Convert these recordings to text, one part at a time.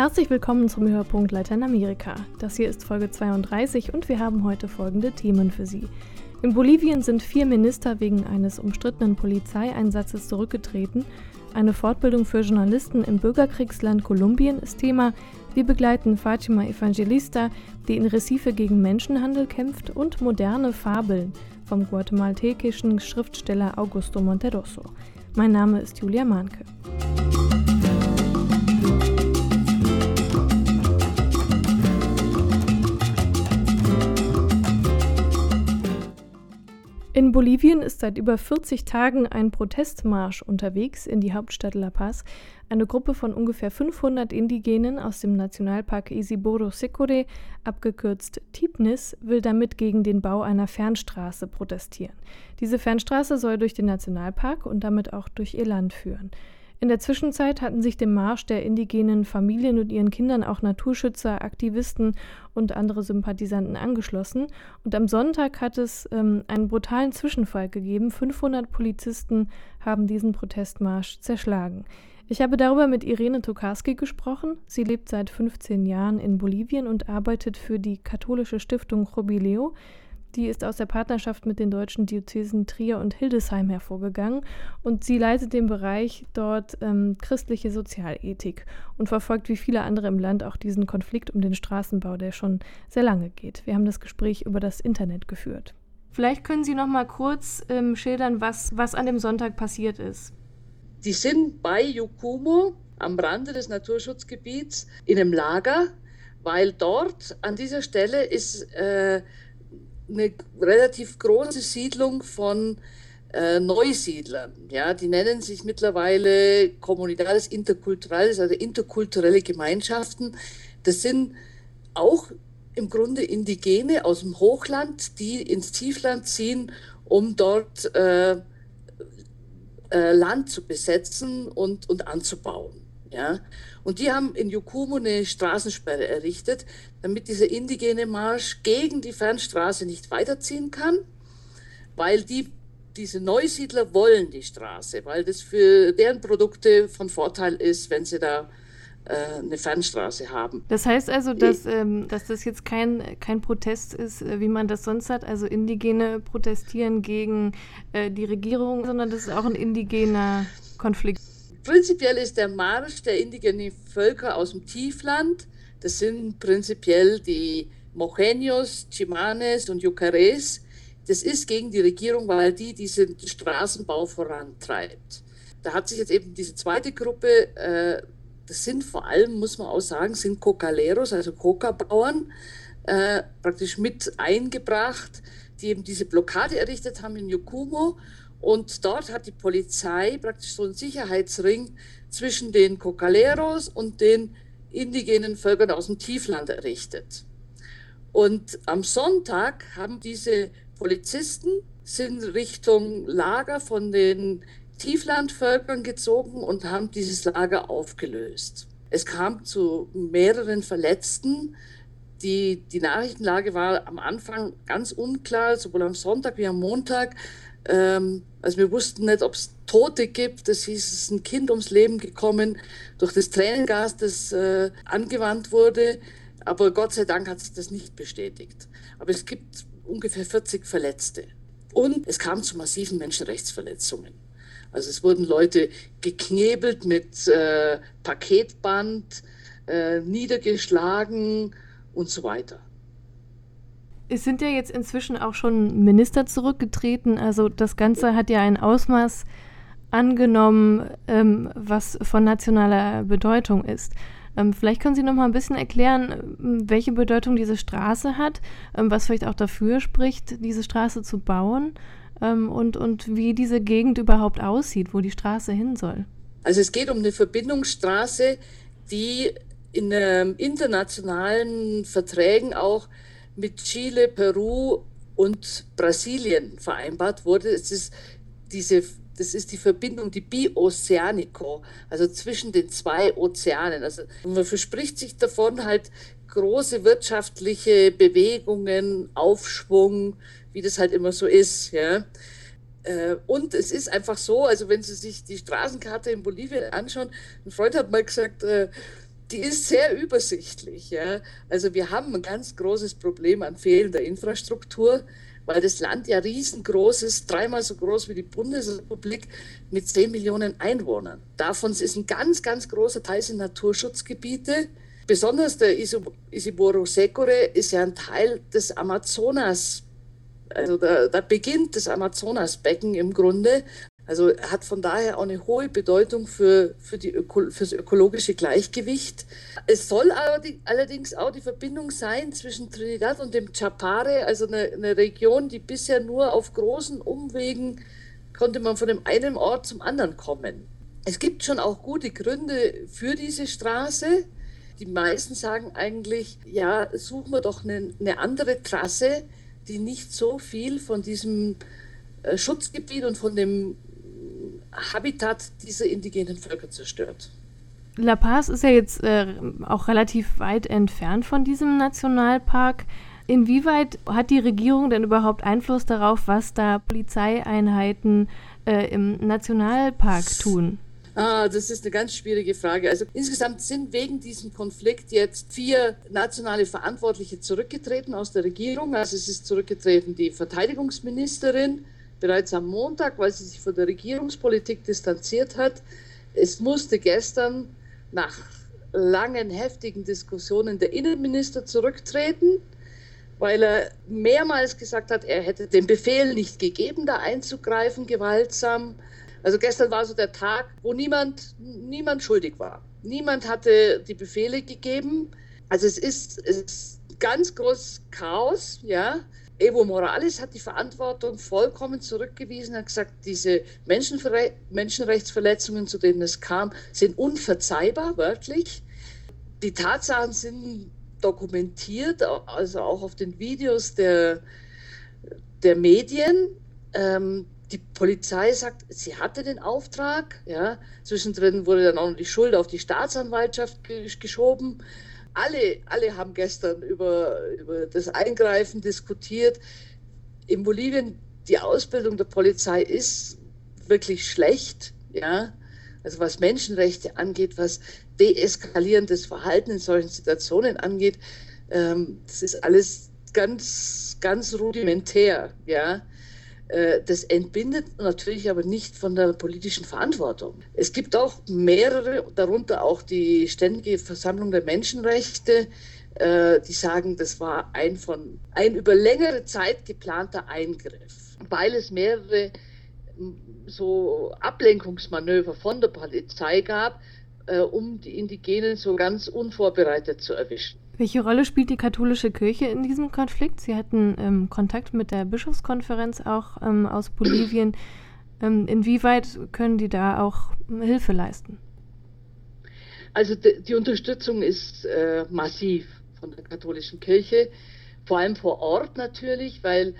Herzlich willkommen zum Hörpunkt Lateinamerika. Das hier ist Folge 32 und wir haben heute folgende Themen für Sie. In Bolivien sind vier Minister wegen eines umstrittenen Polizeieinsatzes zurückgetreten. Eine Fortbildung für Journalisten im Bürgerkriegsland Kolumbien ist Thema. Wir begleiten Fatima Evangelista, die in Recife gegen Menschenhandel kämpft, und moderne Fabeln vom guatemaltekischen Schriftsteller Augusto Monterosso. Mein Name ist Julia Mahnke. In Bolivien ist seit über 40 Tagen ein Protestmarsch unterwegs in die Hauptstadt La Paz. Eine Gruppe von ungefähr 500 Indigenen aus dem Nationalpark Isiboro Secore, abgekürzt Tipnis, will damit gegen den Bau einer Fernstraße protestieren. Diese Fernstraße soll durch den Nationalpark und damit auch durch ihr Land führen. In der Zwischenzeit hatten sich dem Marsch der indigenen Familien und ihren Kindern auch Naturschützer, Aktivisten und andere Sympathisanten angeschlossen. Und am Sonntag hat es ähm, einen brutalen Zwischenfall gegeben. 500 Polizisten haben diesen Protestmarsch zerschlagen. Ich habe darüber mit Irene Tokarski gesprochen. Sie lebt seit 15 Jahren in Bolivien und arbeitet für die katholische Stiftung Jubileo. Die ist aus der Partnerschaft mit den deutschen Diözesen Trier und Hildesheim hervorgegangen und sie leitet den Bereich dort ähm, christliche Sozialethik und verfolgt wie viele andere im Land auch diesen Konflikt um den Straßenbau, der schon sehr lange geht. Wir haben das Gespräch über das Internet geführt. Vielleicht können Sie noch mal kurz ähm, schildern, was, was an dem Sonntag passiert ist. Die sind bei Yukumo am Rande des Naturschutzgebiets in einem Lager, weil dort an dieser Stelle ist äh, eine relativ große Siedlung von äh, Neusiedlern. Ja, die nennen sich mittlerweile Comunidades Interculturales, also interkulturelle Gemeinschaften. Das sind auch im Grunde Indigene aus dem Hochland, die ins Tiefland ziehen, um dort äh, äh, Land zu besetzen und, und anzubauen. Ja? Und die haben in Yukumo eine Straßensperre errichtet, damit dieser indigene Marsch gegen die Fernstraße nicht weiterziehen kann, weil die, diese Neusiedler wollen die Straße, weil das für deren Produkte von Vorteil ist, wenn sie da äh, eine Fernstraße haben. Das heißt also, dass, ähm, dass das jetzt kein, kein Protest ist, äh, wie man das sonst hat, also Indigene protestieren gegen äh, die Regierung, sondern das ist auch ein indigener Konflikt. Prinzipiell ist der Marsch der indigenen Völker aus dem Tiefland, das sind prinzipiell die Mojeños, Chimanes und Yucares, das ist gegen die Regierung, weil die diesen Straßenbau vorantreibt. Da hat sich jetzt eben diese zweite Gruppe, äh, das sind vor allem, muss man auch sagen, sind Cocaleros, also Coca-Bauern, äh, praktisch mit eingebracht, die eben diese Blockade errichtet haben in Yukumo und dort hat die Polizei praktisch so einen Sicherheitsring zwischen den Cocaleros und den indigenen Völkern aus dem Tiefland errichtet. Und am Sonntag haben diese Polizisten sind Richtung Lager von den Tieflandvölkern gezogen und haben dieses Lager aufgelöst. Es kam zu mehreren Verletzten. Die, die Nachrichtenlage war am Anfang ganz unklar, sowohl am Sonntag wie am Montag. Ähm, also wir wussten nicht, ob es Tote gibt. Es hieß, es ist ein Kind ums Leben gekommen durch das Tränengas, das äh, angewandt wurde. Aber Gott sei Dank hat sich das nicht bestätigt. Aber es gibt ungefähr 40 Verletzte. Und es kam zu massiven Menschenrechtsverletzungen. Also es wurden Leute geknebelt mit äh, Paketband, äh, niedergeschlagen und so weiter. Es sind ja jetzt inzwischen auch schon Minister zurückgetreten. Also das Ganze hat ja ein Ausmaß angenommen, ähm, was von nationaler Bedeutung ist. Ähm, vielleicht können Sie noch mal ein bisschen erklären, welche Bedeutung diese Straße hat, ähm, was vielleicht auch dafür spricht, diese Straße zu bauen ähm, und, und wie diese Gegend überhaupt aussieht, wo die Straße hin soll. Also es geht um eine Verbindungsstraße, die in ähm, internationalen Verträgen auch mit Chile, Peru und Brasilien vereinbart wurde. Es ist diese, das ist die Verbindung, die Bioceanico, also zwischen den zwei Ozeanen. Also man verspricht sich davon halt große wirtschaftliche Bewegungen, Aufschwung, wie das halt immer so ist. Ja. Äh, und es ist einfach so, also wenn Sie sich die Straßenkarte in Bolivien anschauen, ein Freund hat mal gesagt, äh, die ist sehr übersichtlich. Ja. Also wir haben ein ganz großes Problem an fehlender Infrastruktur, weil das Land ja riesengroß ist, dreimal so groß wie die Bundesrepublik mit 10 Millionen Einwohnern. Davon ist ein ganz, ganz großer Teil sind Naturschutzgebiete. Besonders der Isiboro Sekore ist ja ein Teil des Amazonas. Also da, da beginnt das Amazonasbecken im Grunde. Also hat von daher auch eine hohe Bedeutung für, für, die Öko, für das ökologische Gleichgewicht. Es soll allerdings auch die Verbindung sein zwischen Trinidad und dem Chapare, also eine, eine Region, die bisher nur auf großen Umwegen konnte man von dem einen Ort zum anderen kommen. Es gibt schon auch gute Gründe für diese Straße. Die meisten sagen eigentlich, ja, suchen wir doch eine, eine andere Trasse, die nicht so viel von diesem äh, Schutzgebiet und von dem Habitat dieser indigenen Völker zerstört. La Paz ist ja jetzt äh, auch relativ weit entfernt von diesem Nationalpark. Inwieweit hat die Regierung denn überhaupt Einfluss darauf, was da Polizeieinheiten äh, im Nationalpark tun? Ah, das ist eine ganz schwierige Frage. Also insgesamt sind wegen diesem Konflikt jetzt vier nationale Verantwortliche zurückgetreten aus der Regierung. Also es ist zurückgetreten die Verteidigungsministerin, bereits am Montag, weil sie sich von der Regierungspolitik distanziert hat. Es musste gestern nach langen, heftigen Diskussionen der Innenminister zurücktreten, weil er mehrmals gesagt hat, er hätte den Befehl nicht gegeben, da einzugreifen, gewaltsam. Also gestern war so der Tag, wo niemand, niemand schuldig war. Niemand hatte die Befehle gegeben. Also es ist, es ist ganz großes Chaos, ja. Evo Morales hat die Verantwortung vollkommen zurückgewiesen, hat gesagt, diese Menschenre Menschenrechtsverletzungen, zu denen es kam, sind unverzeihbar, wörtlich. Die Tatsachen sind dokumentiert, also auch auf den Videos der, der Medien. Ähm, die Polizei sagt, sie hatte den Auftrag. Ja. Zwischendrin wurde dann auch noch die Schuld auf die Staatsanwaltschaft geschoben alle, alle haben gestern über, über das Eingreifen diskutiert. In Bolivien, die Ausbildung der Polizei ist wirklich schlecht, ja. Also was Menschenrechte angeht, was deeskalierendes Verhalten in solchen Situationen angeht, ähm, das ist alles ganz, ganz rudimentär, ja. Äh, das entbindet natürlich aber nicht von der politischen Verantwortung. Es gibt auch mehrere, darunter auch die Ständige Versammlung der Menschenrechte, äh, die sagen, das war ein, von, ein über längere Zeit geplanter Eingriff, weil es mehrere so Ablenkungsmanöver von der Polizei gab, äh, um die Indigenen so ganz unvorbereitet zu erwischen. Welche Rolle spielt die katholische Kirche in diesem Konflikt? Sie hatten ähm, Kontakt mit der Bischofskonferenz auch ähm, aus Bolivien. Ähm, inwieweit können die da auch Hilfe leisten? Also die, die Unterstützung ist äh, massiv von der katholischen Kirche, vor allem vor Ort natürlich, weil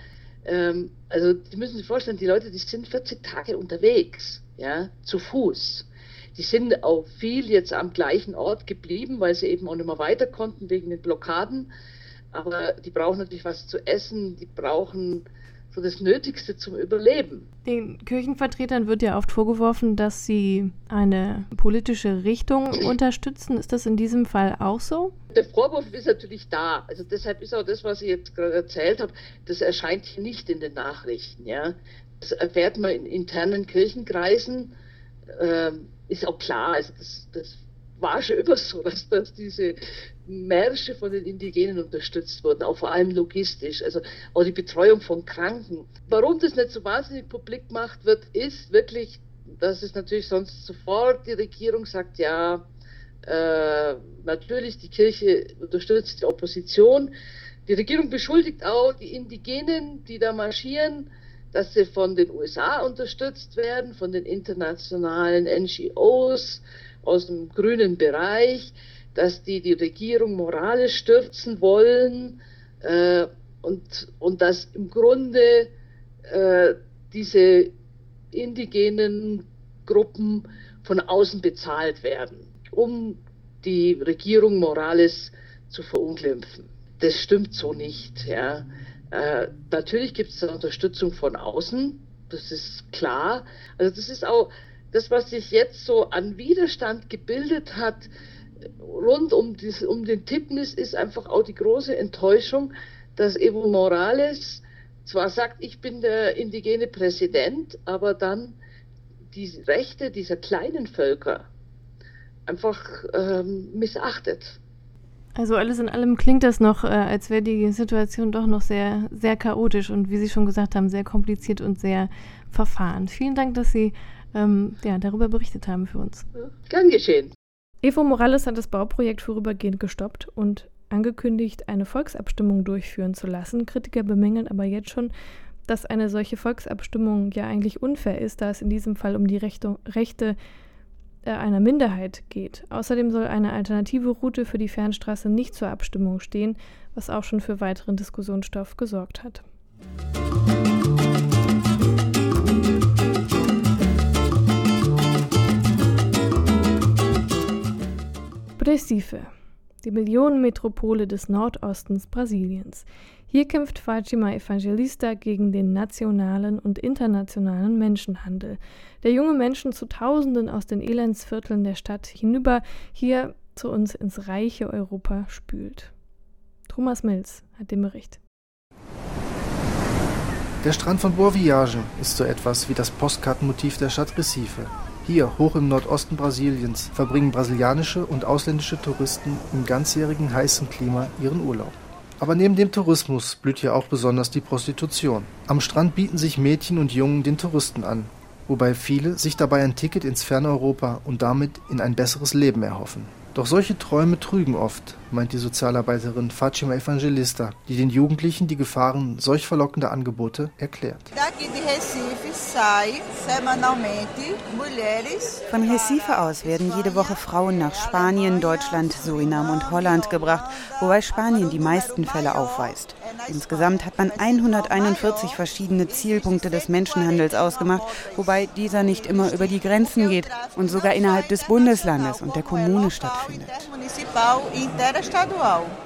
ähm, also Sie müssen sich vorstellen, die Leute, die sind 40 Tage unterwegs, ja, zu Fuß. Die sind auch viel jetzt am gleichen Ort geblieben, weil sie eben auch nicht mehr weiter konnten wegen den Blockaden. Aber die brauchen natürlich was zu essen, die brauchen so das Nötigste zum Überleben. Den Kirchenvertretern wird ja oft vorgeworfen, dass sie eine politische Richtung unterstützen. Ist das in diesem Fall auch so? Der Vorwurf ist natürlich da. Also deshalb ist auch das, was ich jetzt gerade erzählt habe, das erscheint hier nicht in den Nachrichten. Ja? Das erfährt man in internen Kirchenkreisen. Ähm, ist auch klar, also das, das war schon immer so, dass, dass diese Märsche von den Indigenen unterstützt wurden, auch vor allem logistisch, also auch die Betreuung von Kranken. Warum das nicht so wahnsinnig publik gemacht wird, ist wirklich, dass es natürlich sonst sofort die Regierung sagt, ja, äh, natürlich die Kirche unterstützt die Opposition. Die Regierung beschuldigt auch die Indigenen, die da marschieren, dass sie von den USA unterstützt werden, von den internationalen NGOs aus dem grünen Bereich, dass die die Regierung moralisch stürzen wollen äh, und, und dass im Grunde äh, diese indigenen Gruppen von außen bezahlt werden, um die Regierung Morales zu verunglimpfen. Das stimmt so nicht. Ja. Äh, natürlich gibt es Unterstützung von außen, das ist klar. Also das ist auch das, was sich jetzt so an Widerstand gebildet hat, rund um, dies, um den Tippnis ist einfach auch die große Enttäuschung, dass Evo Morales zwar sagt, ich bin der indigene Präsident, aber dann die Rechte dieser kleinen Völker einfach ähm, missachtet. Also alles in allem klingt das noch, äh, als wäre die Situation doch noch sehr, sehr chaotisch und wie Sie schon gesagt haben, sehr kompliziert und sehr verfahren. Vielen Dank, dass Sie ähm, ja, darüber berichtet haben für uns. Gern geschehen. Evo Morales hat das Bauprojekt vorübergehend gestoppt und angekündigt, eine Volksabstimmung durchführen zu lassen. Kritiker bemängeln aber jetzt schon, dass eine solche Volksabstimmung ja eigentlich unfair ist, da es in diesem Fall um die Rechte, Rechte äh, einer Minderheit geht. Außerdem soll eine alternative Route für die Fernstraße nicht zur Abstimmung stehen, was auch schon für weiteren Diskussionsstoff gesorgt hat. Recife, die Millionenmetropole des Nordostens Brasiliens. Hier kämpft Fátima Evangelista gegen den nationalen und internationalen Menschenhandel, der junge Menschen zu Tausenden aus den Elendsvierteln der Stadt hinüber hier zu uns ins reiche Europa spült. Thomas Mills hat den Bericht. Der Strand von Boa Viagem ist so etwas wie das Postkartenmotiv der Stadt Recife. Hier, hoch im Nordosten Brasiliens, verbringen brasilianische und ausländische Touristen im ganzjährigen heißen Klima ihren Urlaub. Aber neben dem Tourismus blüht hier auch besonders die Prostitution. Am Strand bieten sich Mädchen und Jungen den Touristen an, wobei viele sich dabei ein Ticket ins ferne Europa und damit in ein besseres Leben erhoffen. Doch solche Träume trügen oft, meint die Sozialarbeiterin Fatima Evangelista, die den Jugendlichen die Gefahren solch verlockender Angebote erklärt. Von Recife aus werden jede Woche Frauen nach Spanien, Deutschland, Surinam und Holland gebracht, wobei Spanien die meisten Fälle aufweist. Insgesamt hat man 141 verschiedene Zielpunkte des Menschenhandels ausgemacht, wobei dieser nicht immer über die Grenzen geht und sogar innerhalb des Bundeslandes und der Kommune stattfindet.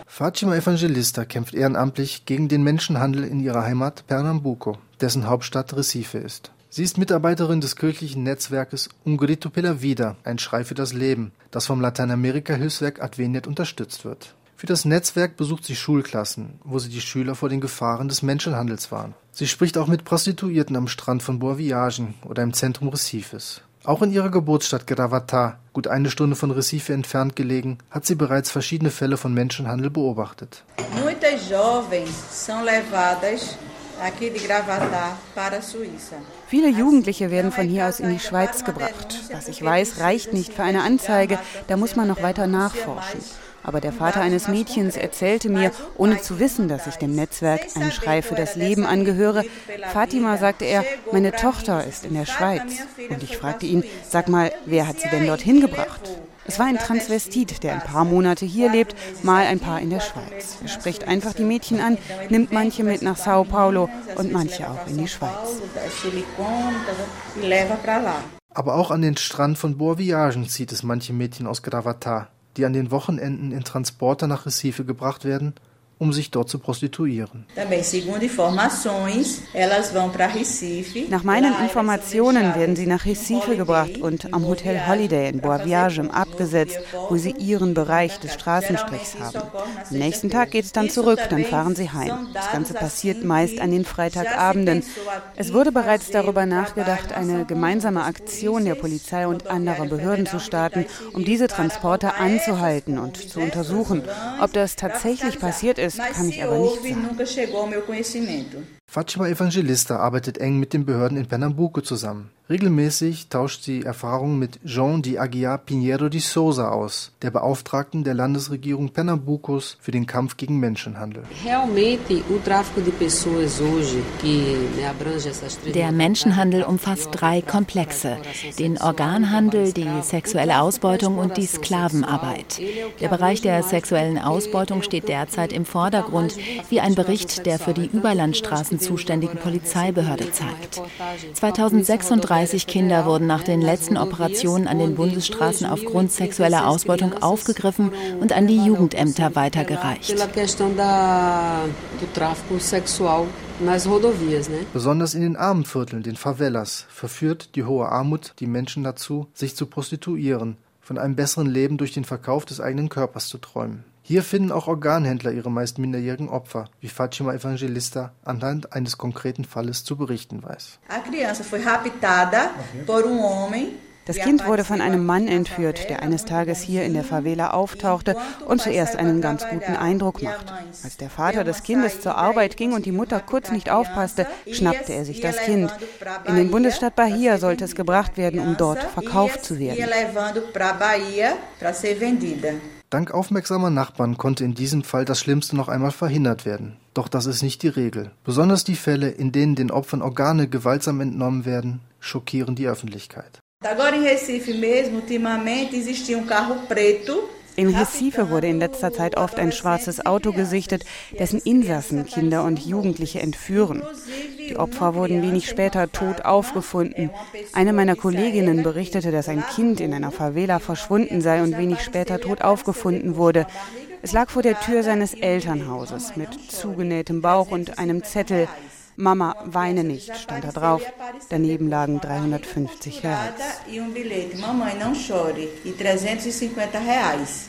Fatima Evangelista kämpft ehrenamtlich gegen den Menschenhandel in ihrer Heimat Pernambuco, dessen Hauptstadt Recife ist. Sie ist Mitarbeiterin des kirchlichen Netzwerkes Un Grito pela Vida, ein Schrei für das Leben, das vom Lateinamerika-Hilfswerk Adveniat unterstützt wird. Für das Netzwerk besucht sie Schulklassen, wo sie die Schüler vor den Gefahren des Menschenhandels warnt. Sie spricht auch mit Prostituierten am Strand von Boa Viagem oder im Zentrum Recifes. Auch in ihrer Geburtsstadt Gravata, gut eine Stunde von Recife entfernt gelegen, hat sie bereits verschiedene Fälle von Menschenhandel beobachtet. Muitas jovens são levadas Viele Jugendliche werden von hier aus in die Schweiz gebracht. Was ich weiß, reicht nicht für eine Anzeige, da muss man noch weiter nachforschen. Aber der Vater eines Mädchens erzählte mir, ohne zu wissen, dass ich dem Netzwerk Ein Schrei für das Leben angehöre, Fatima sagte er, meine Tochter ist in der Schweiz. Und ich fragte ihn, sag mal, wer hat sie denn dorthin gebracht? Es war ein Transvestit, der ein paar Monate hier lebt, mal ein paar in der Schweiz. Er spricht einfach die Mädchen an, nimmt manche mit nach Sao Paulo und manche auch in die Schweiz. Aber auch an den Strand von Boa Viagem zieht es manche Mädchen aus Gravatar die an den Wochenenden in Transporter nach Recife gebracht werden um sich dort zu prostituieren. Nach meinen Informationen werden sie nach Recife gebracht und am Hotel Holiday in Boa Viagem abgesetzt, wo sie ihren Bereich des Straßenstrichs haben. Am nächsten Tag geht es dann zurück, dann fahren sie heim. Das Ganze passiert meist an den Freitagabenden. Es wurde bereits darüber nachgedacht, eine gemeinsame Aktion der Polizei und anderer Behörden zu starten, um diese Transporter anzuhalten und zu untersuchen. Ob das tatsächlich passiert ist, ist, kann ich aber nicht sagen. Fatima Evangelista arbeitet eng mit den Behörden in Pernambuco zusammen. Regelmäßig tauscht sie Erfahrungen mit Jean de Aguiar Pinheiro de Souza aus, der Beauftragten der Landesregierung Pernambucos für den Kampf gegen Menschenhandel. Der Menschenhandel umfasst drei Komplexe: den Organhandel, die sexuelle Ausbeutung und die Sklavenarbeit. Der Bereich der sexuellen Ausbeutung steht derzeit im Vordergrund, wie ein Bericht der für die Überlandstraßen zuständigen Polizeibehörde zeigt. 2036 30 Kinder wurden nach den letzten Operationen an den Bundesstraßen aufgrund sexueller Ausbeutung aufgegriffen und an die Jugendämter weitergereicht. Besonders in den armen Vierteln, den Favelas, verführt die hohe Armut die Menschen dazu, sich zu prostituieren, von einem besseren Leben durch den Verkauf des eigenen Körpers zu träumen. Hier finden auch Organhändler ihre meist minderjährigen Opfer, wie Fatima Evangelista anhand eines konkreten Falles zu berichten weiß. Das Kind wurde von einem Mann entführt, der eines Tages hier in der Favela auftauchte und zuerst einen ganz guten Eindruck machte. Als der Vater des Kindes zur Arbeit ging und die Mutter kurz nicht aufpasste, schnappte er sich das Kind. In den Bundesstaat Bahia sollte es gebracht werden, um dort verkauft zu werden. Dank aufmerksamer Nachbarn konnte in diesem Fall das Schlimmste noch einmal verhindert werden. Doch das ist nicht die Regel. Besonders die Fälle, in denen den Opfern Organe gewaltsam entnommen werden, schockieren die Öffentlichkeit. Agora em Recife mesmo, ultimamente existia um carro preto in Recife wurde in letzter Zeit oft ein schwarzes Auto gesichtet, dessen Insassen Kinder und Jugendliche entführen. Die Opfer wurden wenig später tot aufgefunden. Eine meiner Kolleginnen berichtete, dass ein Kind in einer Favela verschwunden sei und wenig später tot aufgefunden wurde. Es lag vor der Tür seines Elternhauses mit zugenähtem Bauch und einem Zettel, Mama, weine nicht, stand da drauf. Daneben lagen 350 Reais.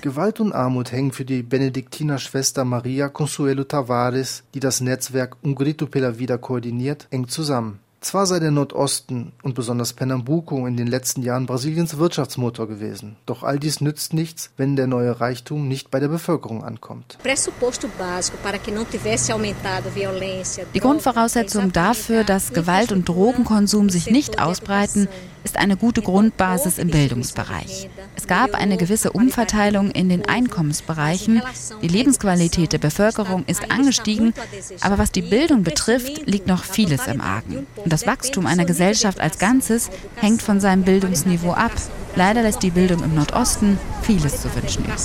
Gewalt und Armut hängen für die Benediktinerschwester Maria Consuelo Tavares, die das Netzwerk Un Grito pela Vida koordiniert, eng zusammen. Zwar sei der Nordosten und besonders Pernambuco in den letzten Jahren Brasiliens Wirtschaftsmotor gewesen, doch all dies nützt nichts, wenn der neue Reichtum nicht bei der Bevölkerung ankommt. Die Grundvoraussetzung dafür, dass Gewalt und Drogenkonsum sich nicht ausbreiten, ist eine gute Grundbasis im Bildungsbereich. Es gab eine gewisse Umverteilung in den Einkommensbereichen. Die Lebensqualität der Bevölkerung ist angestiegen, aber was die Bildung betrifft, liegt noch vieles im Argen. Und das Wachstum einer Gesellschaft als Ganzes hängt von seinem Bildungsniveau ab. Leider lässt die Bildung im Nordosten vieles zu wünschen übrig.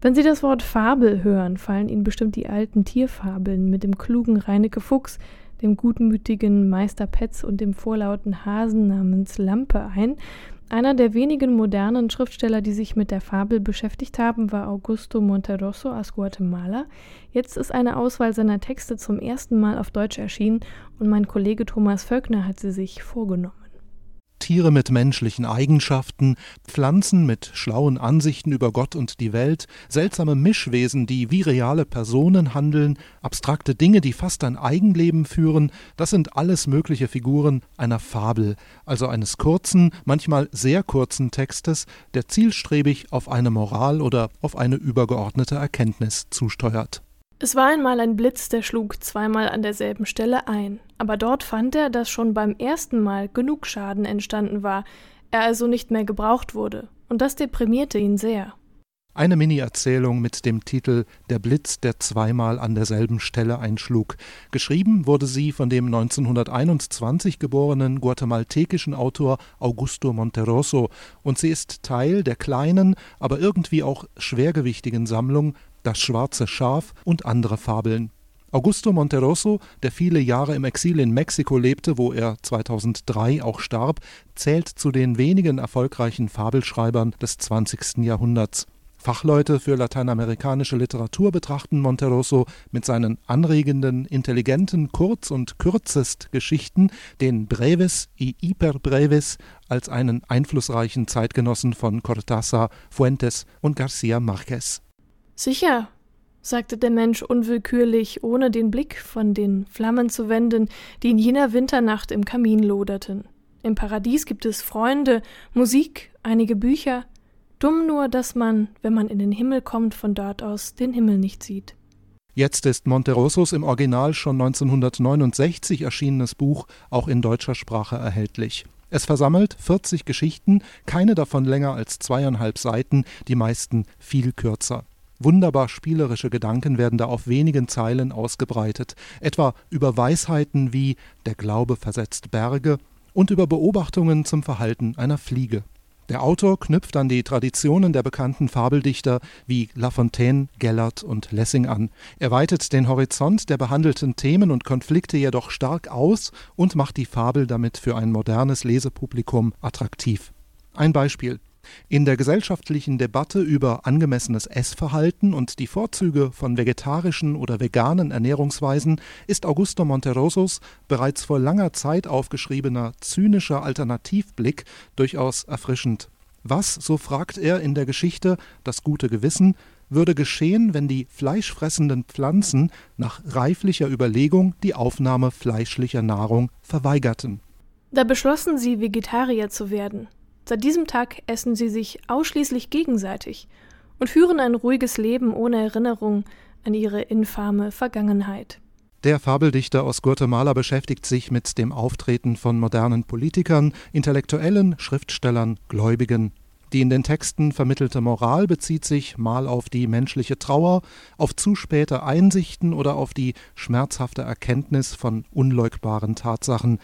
Wenn Sie das Wort Fabel hören, fallen Ihnen bestimmt die alten Tierfabeln mit dem klugen Reinecke Fuchs, dem gutmütigen Meister Petz und dem vorlauten Hasen namens Lampe ein. Einer der wenigen modernen Schriftsteller, die sich mit der Fabel beschäftigt haben, war Augusto Monterosso aus Guatemala. Jetzt ist eine Auswahl seiner Texte zum ersten Mal auf Deutsch erschienen und mein Kollege Thomas Völkner hat sie sich vorgenommen. Tiere mit menschlichen Eigenschaften, Pflanzen mit schlauen Ansichten über Gott und die Welt, seltsame Mischwesen, die wie reale Personen handeln, abstrakte Dinge, die fast ein Eigenleben führen, das sind alles mögliche Figuren einer Fabel, also eines kurzen, manchmal sehr kurzen Textes, der zielstrebig auf eine Moral oder auf eine übergeordnete Erkenntnis zusteuert. Es war einmal ein Blitz, der schlug zweimal an derselben Stelle ein. Aber dort fand er, dass schon beim ersten Mal genug Schaden entstanden war, er also nicht mehr gebraucht wurde. Und das deprimierte ihn sehr. Eine Mini-Erzählung mit dem Titel Der Blitz, der zweimal an derselben Stelle einschlug. Geschrieben wurde sie von dem 1921 geborenen guatemaltekischen Autor Augusto Monteroso und sie ist Teil der kleinen, aber irgendwie auch schwergewichtigen Sammlung das schwarze Schaf und andere Fabeln. Augusto Monterosso, der viele Jahre im Exil in Mexiko lebte, wo er 2003 auch starb, zählt zu den wenigen erfolgreichen Fabelschreibern des 20. Jahrhunderts. Fachleute für lateinamerikanische Literatur betrachten Monterosso mit seinen anregenden, intelligenten Kurz- und Kürzest-Geschichten, den Breves y Hyperbreves, als einen einflussreichen Zeitgenossen von Cortázar, Fuentes und García Márquez. Sicher, sagte der Mensch unwillkürlich, ohne den Blick von den Flammen zu wenden, die in jener Winternacht im Kamin loderten. Im Paradies gibt es Freunde, Musik, einige Bücher. Dumm nur, dass man, wenn man in den Himmel kommt, von dort aus den Himmel nicht sieht. Jetzt ist Monterossos im Original schon 1969 erschienenes Buch auch in deutscher Sprache erhältlich. Es versammelt 40 Geschichten, keine davon länger als zweieinhalb Seiten, die meisten viel kürzer. Wunderbar spielerische Gedanken werden da auf wenigen Zeilen ausgebreitet, etwa über Weisheiten wie der Glaube versetzt Berge und über Beobachtungen zum Verhalten einer Fliege. Der Autor knüpft an die Traditionen der bekannten Fabeldichter wie La Fontaine, Gellert und Lessing an. Er weitet den Horizont der behandelten Themen und Konflikte jedoch stark aus und macht die Fabel damit für ein modernes Lesepublikum attraktiv. Ein Beispiel. In der gesellschaftlichen Debatte über angemessenes Essverhalten und die Vorzüge von vegetarischen oder veganen Ernährungsweisen ist Augusto Monterosos bereits vor langer Zeit aufgeschriebener zynischer Alternativblick durchaus erfrischend. Was, so fragt er in der Geschichte Das gute Gewissen, würde geschehen, wenn die fleischfressenden Pflanzen nach reiflicher Überlegung die Aufnahme fleischlicher Nahrung verweigerten. Da beschlossen sie, Vegetarier zu werden. Seit diesem Tag essen sie sich ausschließlich gegenseitig und führen ein ruhiges Leben ohne Erinnerung an ihre infame Vergangenheit. Der Fabeldichter aus Guatemala beschäftigt sich mit dem Auftreten von modernen Politikern, Intellektuellen, Schriftstellern, Gläubigen. Die in den Texten vermittelte Moral bezieht sich mal auf die menschliche Trauer, auf zu späte Einsichten oder auf die schmerzhafte Erkenntnis von unleugbaren Tatsachen,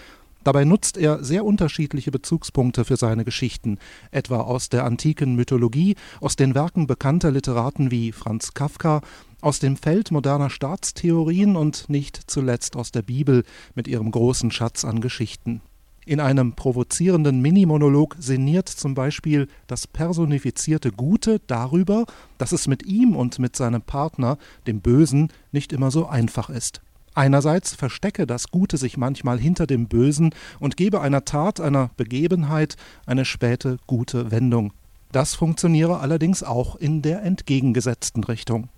Dabei nutzt er sehr unterschiedliche Bezugspunkte für seine Geschichten, etwa aus der antiken Mythologie, aus den Werken bekannter Literaten wie Franz Kafka, aus dem Feld moderner Staatstheorien und nicht zuletzt aus der Bibel mit ihrem großen Schatz an Geschichten. In einem provozierenden Minimonolog sinniert zum Beispiel das personifizierte Gute darüber, dass es mit ihm und mit seinem Partner, dem Bösen, nicht immer so einfach ist. Einerseits verstecke das Gute sich manchmal hinter dem Bösen und gebe einer Tat, einer Begebenheit eine späte gute Wendung. Das funktioniere allerdings auch in der entgegengesetzten Richtung.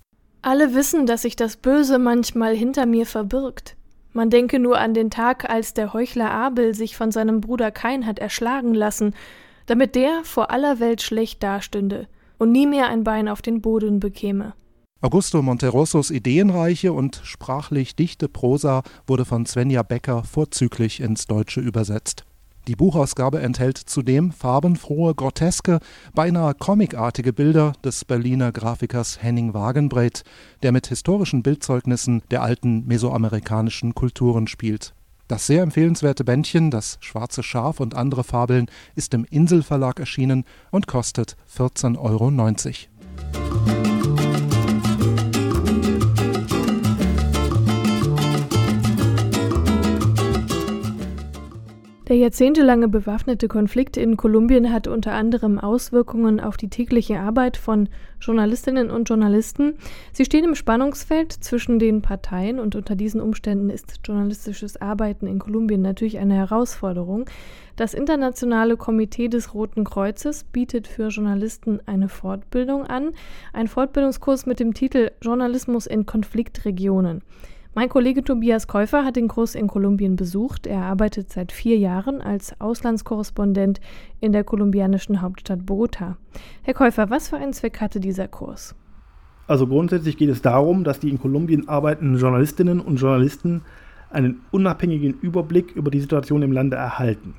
Alle wissen, dass sich das Böse manchmal hinter mir verbirgt. Man denke nur an den Tag, als der Heuchler Abel sich von seinem Bruder Kain hat erschlagen lassen, damit der vor aller Welt schlecht dastünde und nie mehr ein Bein auf den Boden bekäme. Augusto Monterossos ideenreiche und sprachlich dichte Prosa wurde von Svenja Becker vorzüglich ins Deutsche übersetzt. Die Buchausgabe enthält zudem farbenfrohe, groteske, beinahe comicartige Bilder des Berliner Grafikers Henning Wagenbreth, der mit historischen Bildzeugnissen der alten mesoamerikanischen Kulturen spielt. Das sehr empfehlenswerte Bändchen Das schwarze Schaf und andere Fabeln ist im Inselverlag erschienen und kostet 14,90 Euro. Der jahrzehntelange bewaffnete Konflikt in Kolumbien hat unter anderem Auswirkungen auf die tägliche Arbeit von Journalistinnen und Journalisten. Sie stehen im Spannungsfeld zwischen den Parteien und unter diesen Umständen ist journalistisches Arbeiten in Kolumbien natürlich eine Herausforderung. Das Internationale Komitee des Roten Kreuzes bietet für Journalisten eine Fortbildung an, ein Fortbildungskurs mit dem Titel Journalismus in Konfliktregionen. Mein Kollege Tobias Käufer hat den Kurs in Kolumbien besucht. Er arbeitet seit vier Jahren als Auslandskorrespondent in der kolumbianischen Hauptstadt Bogota. Herr Käufer, was für einen Zweck hatte dieser Kurs? Also grundsätzlich geht es darum, dass die in Kolumbien arbeitenden Journalistinnen und Journalisten einen unabhängigen Überblick über die Situation im Lande erhalten.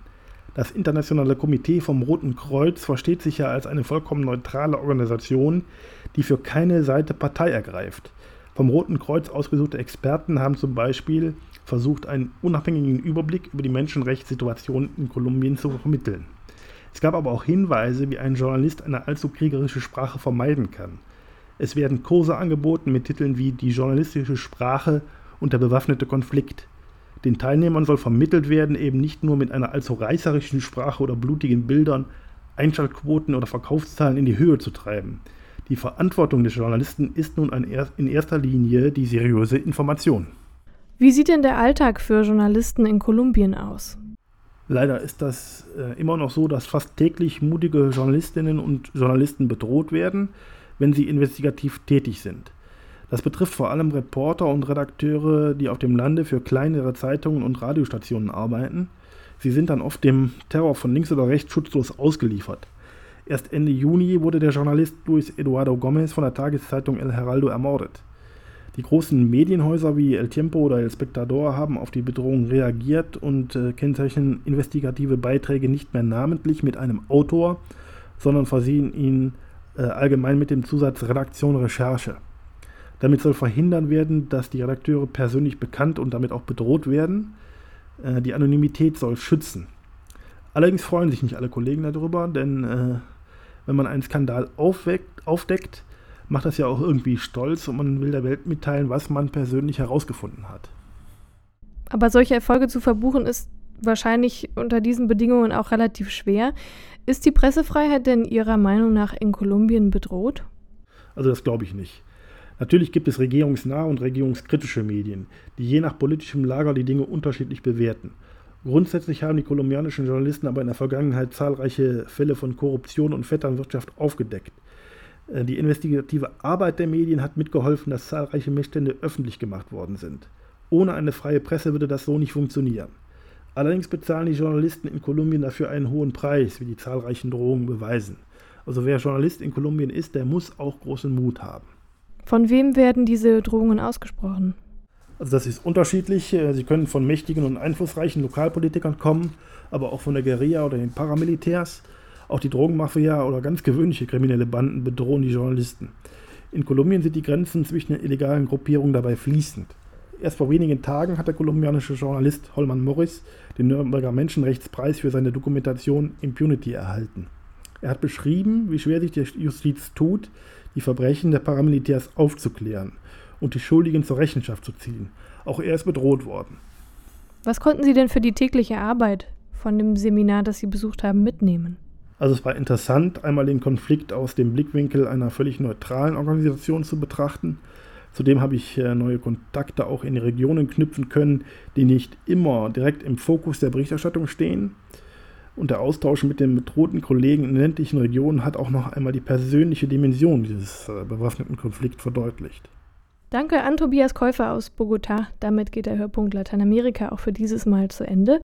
Das Internationale Komitee vom Roten Kreuz versteht sich ja als eine vollkommen neutrale Organisation, die für keine Seite Partei ergreift. Vom Roten Kreuz ausgesuchte Experten haben zum Beispiel versucht, einen unabhängigen Überblick über die Menschenrechtssituation in Kolumbien zu vermitteln. Es gab aber auch Hinweise, wie ein Journalist eine allzu kriegerische Sprache vermeiden kann. Es werden Kurse angeboten mit Titeln wie Die journalistische Sprache und der bewaffnete Konflikt. Den Teilnehmern soll vermittelt werden, eben nicht nur mit einer allzu reißerischen Sprache oder blutigen Bildern Einschaltquoten oder Verkaufszahlen in die Höhe zu treiben. Die Verantwortung des Journalisten ist nun in erster Linie die seriöse Information. Wie sieht denn der Alltag für Journalisten in Kolumbien aus? Leider ist das äh, immer noch so, dass fast täglich mutige Journalistinnen und Journalisten bedroht werden, wenn sie investigativ tätig sind. Das betrifft vor allem Reporter und Redakteure, die auf dem Lande für kleinere Zeitungen und Radiostationen arbeiten. Sie sind dann oft dem Terror von links oder rechts schutzlos ausgeliefert. Erst Ende Juni wurde der Journalist Luis Eduardo Gomez von der Tageszeitung El Heraldo ermordet. Die großen Medienhäuser wie El Tiempo oder El Spectador haben auf die Bedrohung reagiert und äh, kennzeichnen investigative Beiträge nicht mehr namentlich mit einem Autor, sondern versehen ihn äh, allgemein mit dem Zusatz Redaktion Recherche. Damit soll verhindern werden, dass die Redakteure persönlich bekannt und damit auch bedroht werden. Äh, die Anonymität soll schützen. Allerdings freuen sich nicht alle Kollegen darüber, denn äh, wenn man einen Skandal aufweckt, aufdeckt, macht das ja auch irgendwie stolz und man will der Welt mitteilen, was man persönlich herausgefunden hat. Aber solche Erfolge zu verbuchen ist wahrscheinlich unter diesen Bedingungen auch relativ schwer. Ist die Pressefreiheit denn Ihrer Meinung nach in Kolumbien bedroht? Also das glaube ich nicht. Natürlich gibt es regierungsnahe und regierungskritische Medien, die je nach politischem Lager die Dinge unterschiedlich bewerten. Grundsätzlich haben die kolumbianischen Journalisten aber in der Vergangenheit zahlreiche Fälle von Korruption und Vetternwirtschaft aufgedeckt. Äh, die investigative Arbeit der Medien hat mitgeholfen, dass zahlreiche Missstände öffentlich gemacht worden sind. Ohne eine freie Presse würde das so nicht funktionieren. Allerdings bezahlen die Journalisten in Kolumbien dafür einen hohen Preis, wie die zahlreichen Drohungen beweisen. Also wer Journalist in Kolumbien ist, der muss auch großen Mut haben. Von wem werden diese Drohungen ausgesprochen? Also das ist unterschiedlich. Äh, sie können von mächtigen und einflussreichen Lokalpolitikern kommen, aber auch von der Guerilla oder den Paramilitärs. Auch die Drogenmafia oder ganz gewöhnliche kriminelle Banden bedrohen die Journalisten. In Kolumbien sind die Grenzen zwischen den illegalen Gruppierungen dabei fließend. Erst vor wenigen Tagen hat der kolumbianische Journalist Holman Morris den Nürnberger Menschenrechtspreis für seine Dokumentation Impunity erhalten. Er hat beschrieben, wie schwer sich die Justiz tut, die Verbrechen der Paramilitärs aufzuklären und die Schuldigen zur Rechenschaft zu ziehen. Auch er ist bedroht worden. Was konnten Sie denn für die tägliche Arbeit von dem Seminar, das Sie besucht haben, mitnehmen? Also es war interessant, einmal den Konflikt aus dem Blickwinkel einer völlig neutralen Organisation zu betrachten. Zudem habe ich äh, neue Kontakte auch in Regionen knüpfen können, die nicht immer direkt im Fokus der Berichterstattung stehen. Und der Austausch mit den bedrohten Kollegen in ländlichen Regionen hat auch noch einmal die persönliche Dimension dieses äh, bewaffneten Konflikts verdeutlicht. Danke an Tobias Käufer aus Bogotá. Damit geht der Hörpunkt Lateinamerika auch für dieses Mal zu Ende.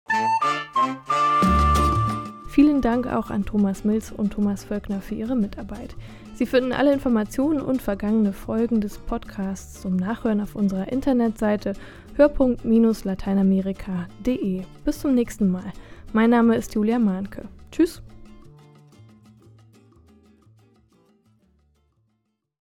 Vielen Dank auch an Thomas Mills und Thomas Völkner für ihre Mitarbeit. Sie finden alle Informationen und vergangene Folgen des Podcasts zum Nachhören auf unserer Internetseite hörpunkt-lateinamerika.de. Bis zum nächsten Mal. Mein Name ist Julia Mahnke. Tschüss.